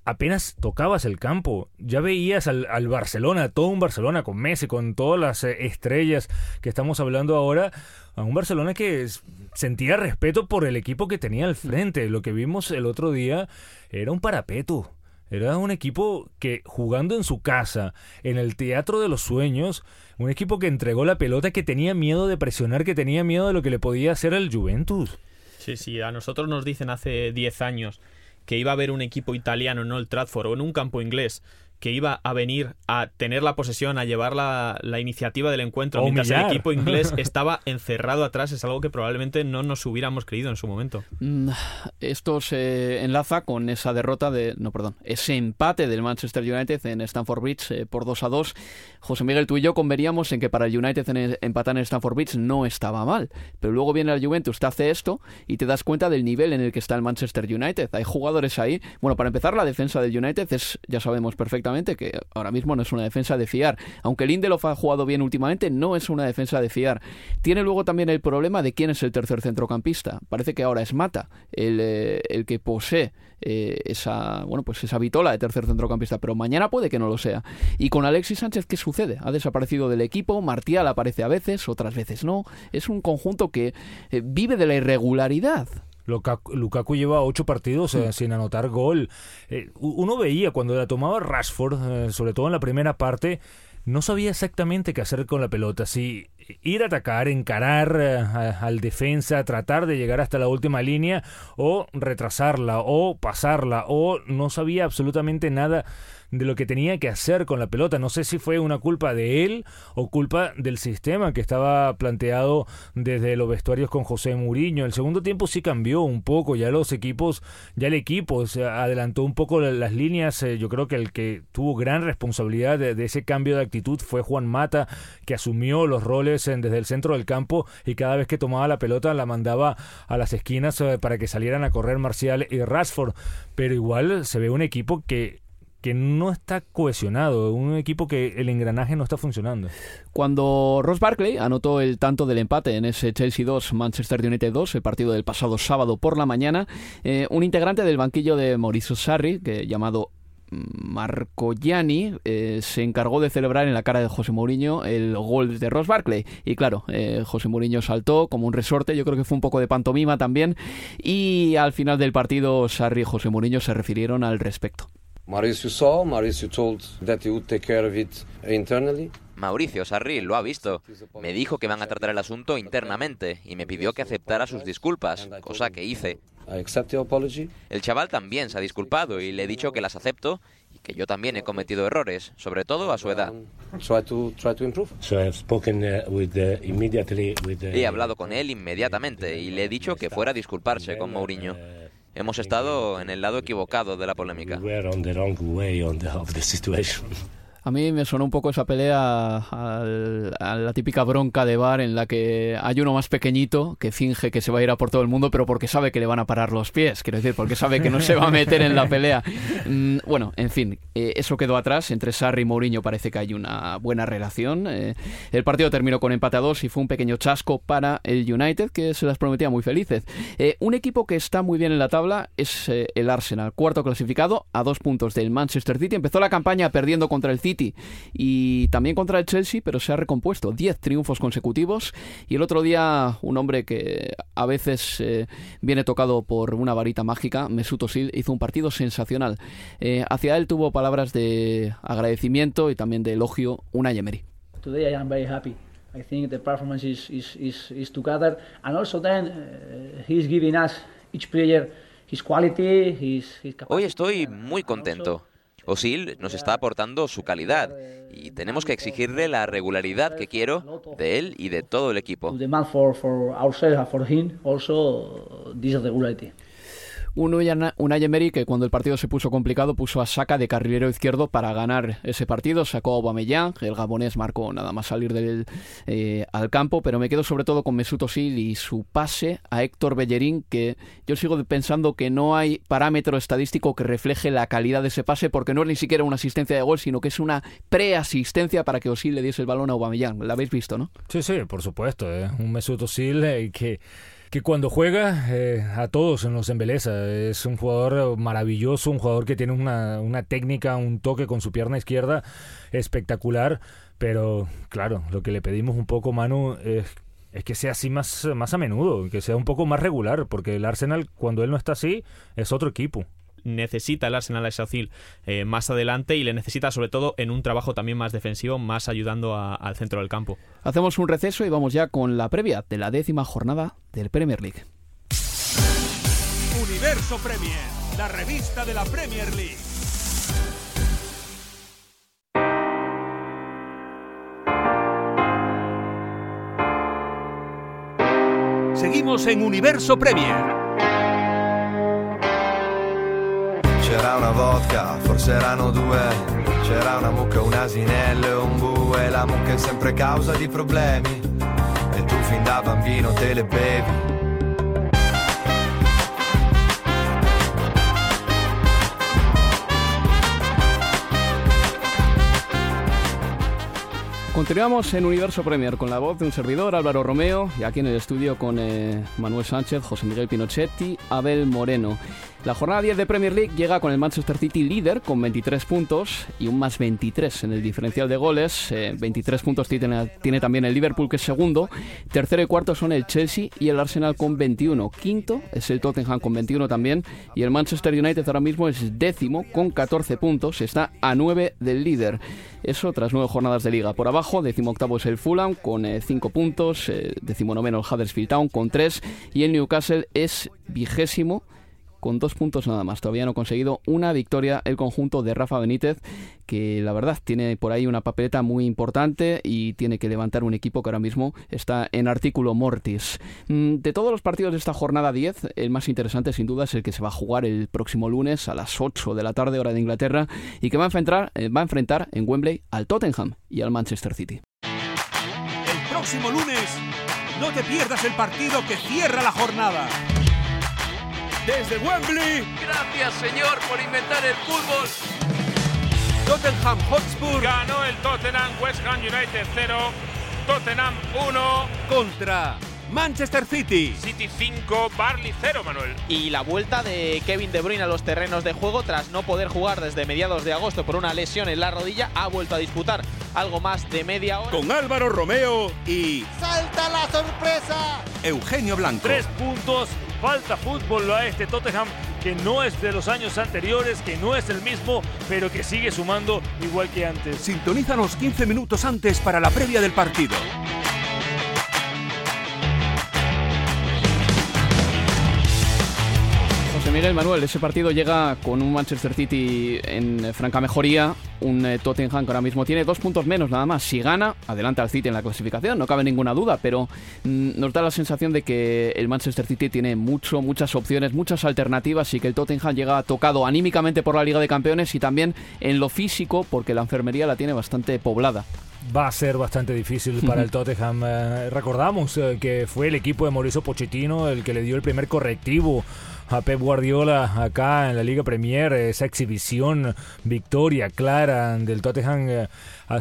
apenas tocabas el campo, ya veías al, Barcelona, todo un Barcelona con Messi, con todas las eh, estrellas que estamos hablando ahora, a un Barcelona que sentía respeto por el equipo que tenía al frente. Lo que vimos el otro día era un parapeto. Era un equipo que jugando en su casa, en el teatro de los sueños, un equipo que entregó la pelota, que tenía miedo de presionar, que tenía miedo de lo que le podía hacer al Juventus. Sí, sí, a nosotros nos dicen hace 10 años que iba a haber un equipo italiano en Old Trafford o en un campo inglés que iba a venir a tener la posesión, a llevar la, iniciativa del encuentro, mientras el equipo inglés estaba encerrado atrás, es algo que probablemente no nos hubiéramos creído en su momento. Mm, esto se enlaza con esa derrota de, no, perdón, ese empate del Manchester United en Stamford Bridge eh, por 2 a 2. José Miguel, tú y yo converíamos en que para el United en empatar en Stamford Bridge no estaba mal, pero luego viene el Juventus, te hace esto y te das cuenta del nivel en el que está el Manchester United. Hay jugadores ahí. Bueno, para empezar, la defensa del United es, ya sabemos perfectamente, que ahora mismo no es una defensa de fiar. Aunque Lindelof ha jugado bien últimamente, no es una defensa de fiar. Tiene luego también el problema de quién es el tercer centrocampista. Parece que ahora es Mata el, eh, el que posee eh, esa, bueno, pues esa vitola de tercer centrocampista, pero mañana puede que no lo sea. Y con Alexis Sánchez, ¿qué sucede? Ha desaparecido del equipo, Martial aparece a veces, otras veces no. Es un conjunto que eh, vive de la irregularidad. Lukaku, lleva ocho partidos eh, sin anotar gol. Eh, uno veía cuando la tomaba Rashford, eh, sobre todo en la primera parte, no sabía exactamente qué hacer con la pelota. Si ir a atacar, encarar al defensa, tratar de llegar hasta la última línea, o retrasarla, o pasarla, o no sabía absolutamente nada de lo que tenía que hacer con la pelota. No sé si fue una culpa de él o culpa del sistema que estaba planteado desde los vestuarios con José Mourinho. El segundo tiempo sí cambió un poco, ya los equipos, ya el equipo se adelantó un poco las líneas. Eh, yo creo que el que tuvo gran responsabilidad de, ese cambio de actitud fue Juan Mata, que asumió los roles desde el centro del campo y cada vez que tomaba la pelota la mandaba a las esquinas eh, para que salieran a correr Marcial y Rashford. Pero igual se ve un equipo que que no está cohesionado, un equipo que el engranaje no está funcionando. Cuando Ross Barkley anotó el tanto del empate en ese Chelsea 2, Manchester United 2, el partido del pasado sábado por la mañana, eh, un integrante del banquillo de Mauricio Sarri, que llamado Marco Gianni eh, se encargó de celebrar en la cara de José Mourinho el gol de Ross Barkley. Y claro, eh, José Mourinho saltó como un resorte, yo creo que fue un poco de pantomima también. Y al final del partido, Sarri y José Mourinho se refirieron al respecto. Mauricio saw, Mauricio told that he would take care of it internally. Mauricio Sarri lo ha visto. Me dijo que van a tratar el asunto internamente y me pidió que aceptara sus disculpas, cosa que hice. El chaval también se ha disculpado y le he dicho que las acepto y que yo también he cometido errores, sobre todo a su edad. He hablado con él inmediatamente y le he dicho que fuera a disculparse con Mourinho. Hemos estado en el lado equivocado de la polémica. A mí me suena un poco esa pelea a la típica bronca de bar en la que hay uno más pequeñito que finge que se va a ir a por todo el mundo, pero porque sabe que le van a parar los pies, quiero decir, porque sabe que no se va a meter en la pelea. Mm, bueno, en fin, eh, eso quedó atrás. Entre Sarri y Mourinho parece que hay una buena relación. Eh, el partido terminó con empate a dos y fue un pequeño chasco para el United, que se las prometía muy felices. Eh, un equipo que está muy bien en la tabla es el Arsenal, cuarto clasificado a dos puntos del Manchester City. Empezó la campaña perdiendo contra el City y también contra el Chelsea, pero se ha recompuesto. 10 triunfos consecutivos y el otro día un hombre que a veces eh, viene tocado por una varita mágica, Mesut Özil, hizo un partido sensacional. Eh, hacia él tuvo palabras de agradecimiento y también de elogio una Emery. Today I am very happy. I think the performance is, is, is, is together and also then uh, he's giving us each player his quality, his, his Hoy estoy muy contento. Osil nos está aportando su calidad y tenemos que exigirle la regularidad que quiero de él y de todo el equipo. Un Unai que cuando el partido se puso complicado puso a Saka de carrilero izquierdo para ganar ese partido. Sacó a Aubameyang, el gabonés marcó nada más salir del, eh, al campo, pero me quedo sobre todo con Mesut Özil y su pase a Héctor Bellerín, que yo sigo pensando que no hay parámetro estadístico que refleje la calidad de ese pase, porque no es ni siquiera una asistencia de gol, sino que es una preasistencia para que Özil le diese el balón a Aubameyang. ¿La habéis visto, no? Sí, sí, por supuesto. ¿eh? Un Mesut Özil eh, que que cuando juega eh, a todos nos embeleza. Es un jugador maravilloso, un jugador que tiene una, una técnica, un toque con su pierna izquierda espectacular. Pero claro, lo que le pedimos un poco, Manu, es es que sea así más, más a menudo, que sea un poco más regular, porque el Arsenal, cuando él no está así, es otro equipo necesita el Arsenal a Esaucil eh, más adelante y le necesita sobre todo en un trabajo también más defensivo, más ayudando al centro del campo. Hacemos un receso y vamos ya con la previa de la décima jornada del Premier League. Universo Premier, la revista de la Premier League. Seguimos en Universo Premier. C'era una vodka, forse erano due. C'era una mucca, un asinello e un bue. La mucca è sempre causa di problemi. E tu fin da bambino te le bevi. Continuamos en Universo Premier con la voz de un servidor, Álvaro Romeo, y aquí en el estudio con eh, Manuel Sánchez, José Miguel Pinochetti, Abel Moreno. La jornada 10 de Premier League llega con el Manchester City líder con 23 puntos y un más 23 en el diferencial de goles. 23 eh, puntos tiene, tiene, también el Liverpool que es segundo. Tercero y cuarto son el Chelsea y el Arsenal con 21. Quinto es el Tottenham con 21 también. Y el Manchester United ahora mismo es décimo con 14 puntos. Está a 9 del líder. Eso tras nueve jornadas de liga. Por abajo, décimo octavo es el Fulham con 5 eh, puntos. Eh, décimo noveno el Huddersfield Town con 3. Y el Newcastle es vigésimo con dos puntos nada más. Todavía no ha conseguido una victoria el conjunto de Rafa Benítez, que la verdad tiene por ahí una papeleta muy importante y tiene que levantar un equipo que ahora mismo está en artículo mortis. Mm, de todos los partidos de esta jornada 10, el más interesante sin duda es el que se va a jugar el próximo lunes a las 8 de la tarde hora de Inglaterra y que va a enfrentar, eh, va a enfrentar en Wembley al Tottenham y al Manchester City. El próximo lunes no te pierdas el partido que cierra la jornada desde Wembley. Gracias, señor, por inventar el fútbol. Tottenham Hotspur ganó el Tottenham West Ham United 0, Tottenham 1 contra Manchester City. City 5, Barley 0, Manuel. Y la vuelta de Kevin De Bruyne a los terrenos de juego tras no poder jugar desde mediados de agosto por una lesión en la rodilla, ha vuelto a disputar algo más de media hora. Con Álvaro Romeo y... ¡Salta la sorpresa! Eugenio Blanco. Tres puntos, falta fútbol a este Tottenham que no es de los años anteriores, que no es el mismo, pero que sigue sumando igual que antes. Sintonízanos 15 minutos antes para la previa del partido. Miguel Manuel, ese partido llega con un Manchester City en eh, franca mejoría, un eh, Tottenham que ahora mismo tiene dos puntos menos nada más. Si gana, adelanta al City en la clasificación, no cabe ninguna duda, pero mm, nos da la sensación de que el Manchester City tiene mucho, muchas opciones, muchas alternativas y que el Tottenham llega tocado anímicamente por la Liga de Campeones y también en lo físico porque la enfermería la tiene bastante poblada va a ser bastante difícil para el Tottenham. Eh, recordamos que fue el equipo de Mauricio Pochettino el que le dio el primer correctivo a Pep Guardiola acá en la Liga Premier, esa exhibición, victoria clara del Tottenham eh,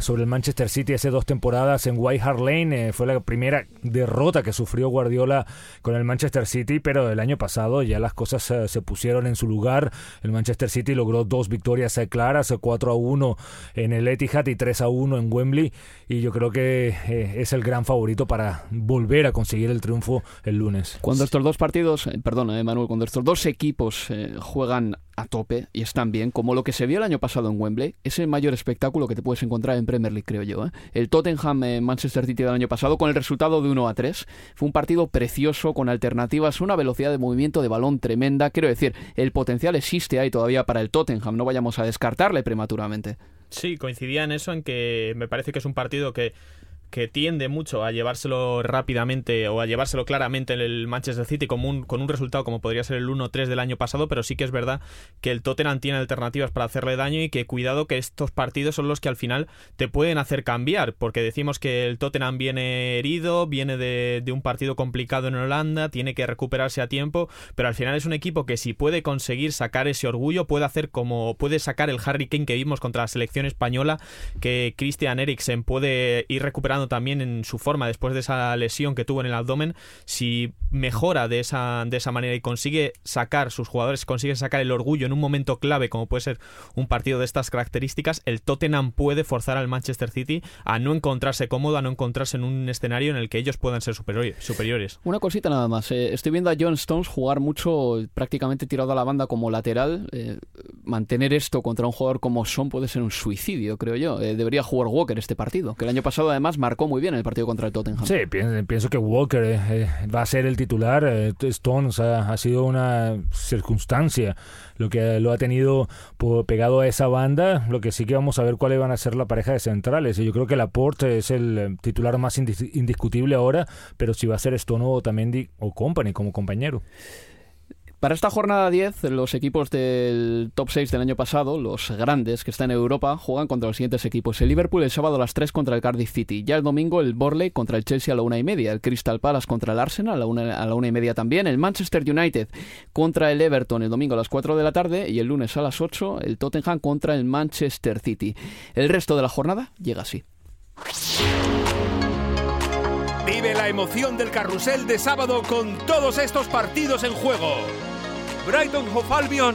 sobre el Manchester City hace dos temporadas en White Hart Lane. Eh, fue la primera derrota que sufrió Guardiola con el Manchester City, pero el año pasado ya las cosas eh, se pusieron en su lugar. El Manchester City logró dos victorias claras, 4 a 1 en el Etihad y 3 a 1 en Wembley. Y yo creo que es el gran favorito para volver a conseguir el triunfo el lunes. Cuando estos dos partidos, perdón, Manuel, cuando estos dos equipos eh, juegan a tope y están bien, como lo que se vio el año pasado en Wembley, es el mayor espectáculo que te puedes encontrar en Premier League, creo yo. ¿eh? El Tottenham en Manchester City del año pasado, con el resultado de 1 a 3, fue un partido precioso, con alternativas, una velocidad de movimiento de balón tremenda. Quiero decir, el potencial existe ahí todavía para el Tottenham, no vayamos a descartarle prematuramente. Sí, coincidía en eso, en que me parece que es un partido que que tiende mucho a llevárselo rápidamente o a llevárselo claramente en el Manchester City con un, con un resultado como podría ser el 1-3 del año pasado, pero sí que es verdad que el Tottenham tiene alternativas para hacerle daño y que cuidado que estos partidos son los que al final te pueden hacer cambiar, porque decimos que el Tottenham viene herido, viene de, de un partido complicado en Holanda, tiene que recuperarse a tiempo, pero al final es un equipo que si puede conseguir sacar ese orgullo, puede hacer como puede sacar el Harry Kane que vimos contra la selección española, que Christian Eriksen puede ir recuperando también en su forma después de esa lesión que tuvo en el abdomen, si mejora de esa, de esa manera y consigue sacar, sus jugadores consiguen sacar el orgullo en un momento clave como puede ser un partido de estas características, el Tottenham puede forzar al Manchester City a no encontrarse cómodo, a no encontrarse en un escenario en el que ellos puedan ser superiores. Una cosita nada más, eh, estoy viendo a John Stones jugar mucho prácticamente tirado a la banda como lateral. Eh, mantener esto contra un jugador como Son puede ser un suicidio, creo yo. Eh, debería jugar Walker este partido, que el año pasado además marcó muy bien el partido contra el Tottenham. Sí, pienso, que Walker eh, eh, va a ser el titular. Stones ha, sido una circunstancia lo que lo ha tenido pegado a esa banda. Lo que sí que vamos a ver cuáles van a ser la pareja de centrales. Y yo creo que Laporte es el titular más indiscutible ahora, pero si va a ser Stone o también o Company como compañero. Para esta jornada 10, los equipos del top 6 del año pasado, los grandes que están en Europa, juegan contra los siguientes equipos. El Liverpool el sábado a las 3 contra el Cardiff City. Ya el domingo el Borley contra el Chelsea a la una y media. El Crystal Palace contra el Arsenal a la, una, a la una y media también. El Manchester United contra el Everton el domingo a las 4 de la tarde. Y el lunes a las 8 el Tottenham contra el Manchester City. El resto de la jornada llega así. Vive la emoción del carrusel de sábado con todos estos partidos en juego. Brighton Hove Albion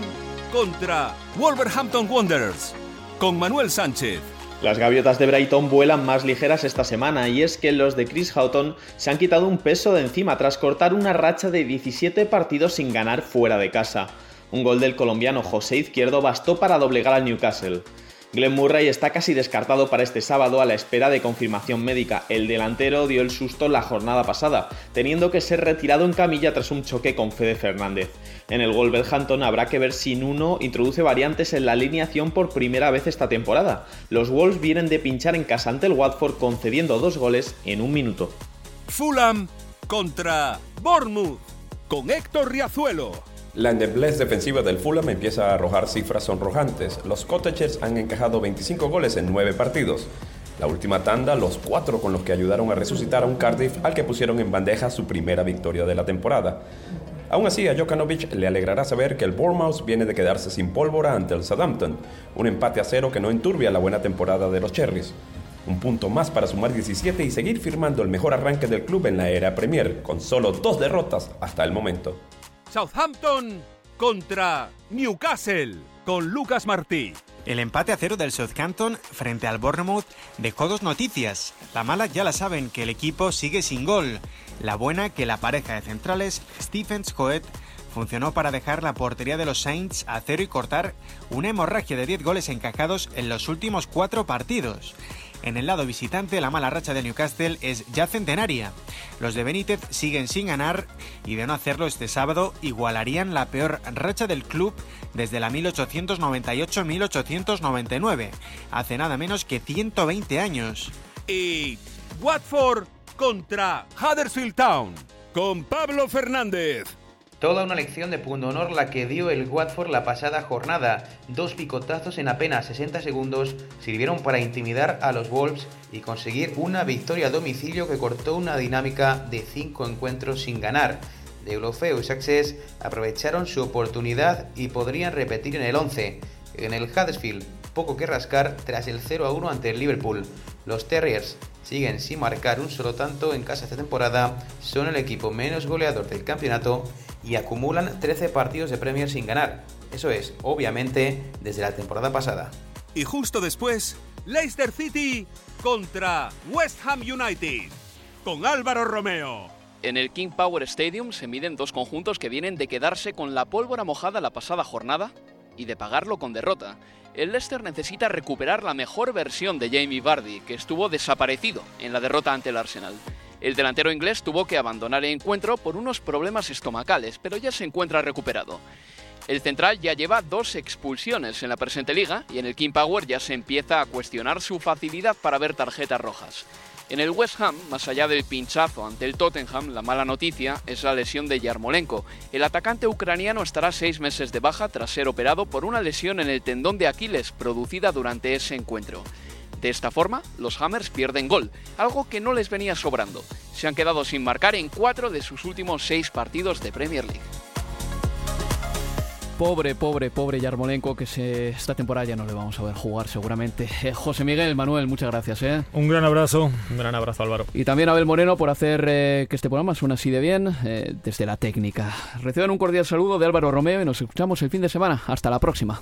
contra Wolverhampton Wanderers con Manuel Sánchez. Las gaviotas de Brighton vuelan más ligeras esta semana y es que los de Chris Houghton se han quitado un peso de encima tras cortar una racha de 17 partidos sin ganar fuera de casa. Un gol del colombiano José Izquierdo bastó para doblegar al Newcastle. Glenn Murray está casi descartado para este sábado a la espera de confirmación médica. El delantero dio el susto la jornada pasada, teniendo que ser retirado en camilla tras un choque con Fede Fernández. En el Wolverhampton habrá que ver si Nuno introduce variantes en la alineación por primera vez esta temporada. Los Wolves vienen de pinchar en casa ante el Watford concediendo dos goles en un minuto. Fulham contra Bournemouth con Héctor Riazuelo. La endeblez defensiva del Fulham empieza a arrojar cifras sonrojantes. Los Cottagers han encajado 25 goles en 9 partidos. La última tanda, los cuatro con los que ayudaron a resucitar a un Cardiff al que pusieron en bandeja su primera victoria de la temporada. Aún así, a Jokanovic le alegrará saber que el Bournemouth viene de quedarse sin pólvora ante el Southampton, un empate a cero que no enturbia la buena temporada de los Cherries. Un punto más para sumar 17 y seguir firmando el mejor arranque del club en la era Premier, con solo dos derrotas hasta el momento. Southampton contra Newcastle con Lucas Martí. El empate a cero del Southampton frente al Bournemouth dejó dos noticias. La mala ya la saben que el equipo sigue sin gol. La buena que la pareja de centrales, Stephens Coet, funcionó para dejar la portería de los Saints a cero y cortar una hemorragia de 10 goles encajados en los últimos cuatro partidos. En el lado visitante, la mala racha de Newcastle es ya centenaria. Los de Benítez siguen sin ganar y de no hacerlo este sábado igualarían la peor racha del club desde la 1898-1899, hace nada menos que 120 años. Y Watford contra Huddersfield Town con Pablo Fernández. Toda una lección de punto honor la que dio el Watford la pasada jornada. Dos picotazos en apenas 60 segundos sirvieron para intimidar a los Wolves y conseguir una victoria a domicilio que cortó una dinámica de cinco encuentros sin ganar. Deulofeu y Success aprovecharon su oportunidad y podrían repetir en el 11. En el Huddersfield, poco que rascar tras el 0 a 1 ante el Liverpool. Los Terriers siguen sin marcar un solo tanto en casa esta temporada, son el equipo menos goleador del campeonato y acumulan 13 partidos de Premier sin ganar. Eso es, obviamente, desde la temporada pasada. Y justo después, Leicester City contra West Ham United, con Álvaro Romeo. En el King Power Stadium se miden dos conjuntos que vienen de quedarse con la pólvora mojada la pasada jornada y de pagarlo con derrota. El Leicester necesita recuperar la mejor versión de Jamie Vardy, que estuvo desaparecido en la derrota ante el Arsenal. El delantero inglés tuvo que abandonar el encuentro por unos problemas estomacales, pero ya se encuentra recuperado. El central ya lleva dos expulsiones en la presente liga y en el King Power ya se empieza a cuestionar su facilidad para ver tarjetas rojas. En el West Ham, más allá del pinchazo ante el Tottenham, la mala noticia es la lesión de Yarmolenko. El atacante ucraniano estará seis meses de baja tras ser operado por una lesión en el tendón de Aquiles producida durante ese encuentro. De esta forma, los Hammers pierden gol, algo que no les venía sobrando. Se han quedado sin marcar en cuatro de sus últimos seis partidos de Premier League. Pobre, pobre, pobre Yarmolenko, que se, esta temporada ya no le vamos a ver jugar seguramente. Eh, José Miguel, Manuel, muchas gracias. ¿eh? Un gran abrazo. Un gran abrazo, Álvaro. Y también a Abel Moreno por hacer eh, que este programa suene así de bien desde la técnica. Reciban un cordial saludo de Álvaro Romeo y nos escuchamos el fin de semana. Hasta la próxima.